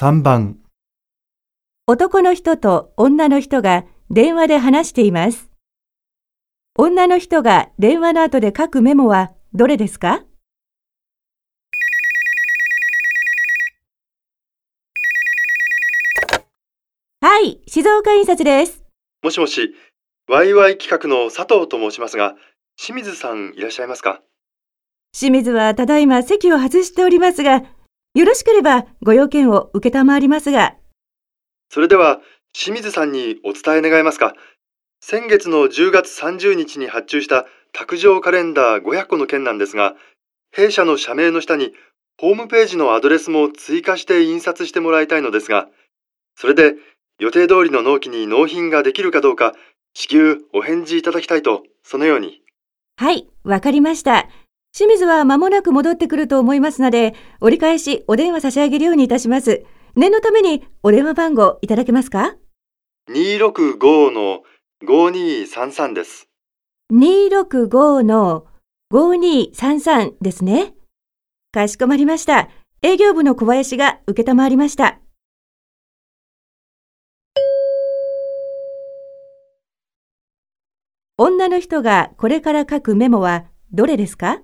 3番男の人と女の人が電話で話しています。女の人が電話の後で書くメモはどれですか？はい、静岡印刷です。もしもし、ワイワイ企画の佐藤と申しますが、清水さんいらっしゃいますか？清水はただいま席を外しておりますが、よろしければご用件を受けたまわりますが、それでは、清水さんにお伝え願えますか先月の10月30日に発注した卓上カレンダー500個の件なんですが、弊社の社名の下にホームページのアドレスも追加して印刷してもらいたいのですが、それで予定通りの納期に納品ができるかどうか、至急お返事いただきたいと、そのように。はい、わかりました。清水は間もなく戻ってくると思いますので、折り返しお電話差し上げるようにいたします。念のためにお電話番号いただけますか？265の5233です。?265 の5233ですね。かしこまりました。営業部の小林が受けたまわりました。女の人がこれから書くメモはどれですか？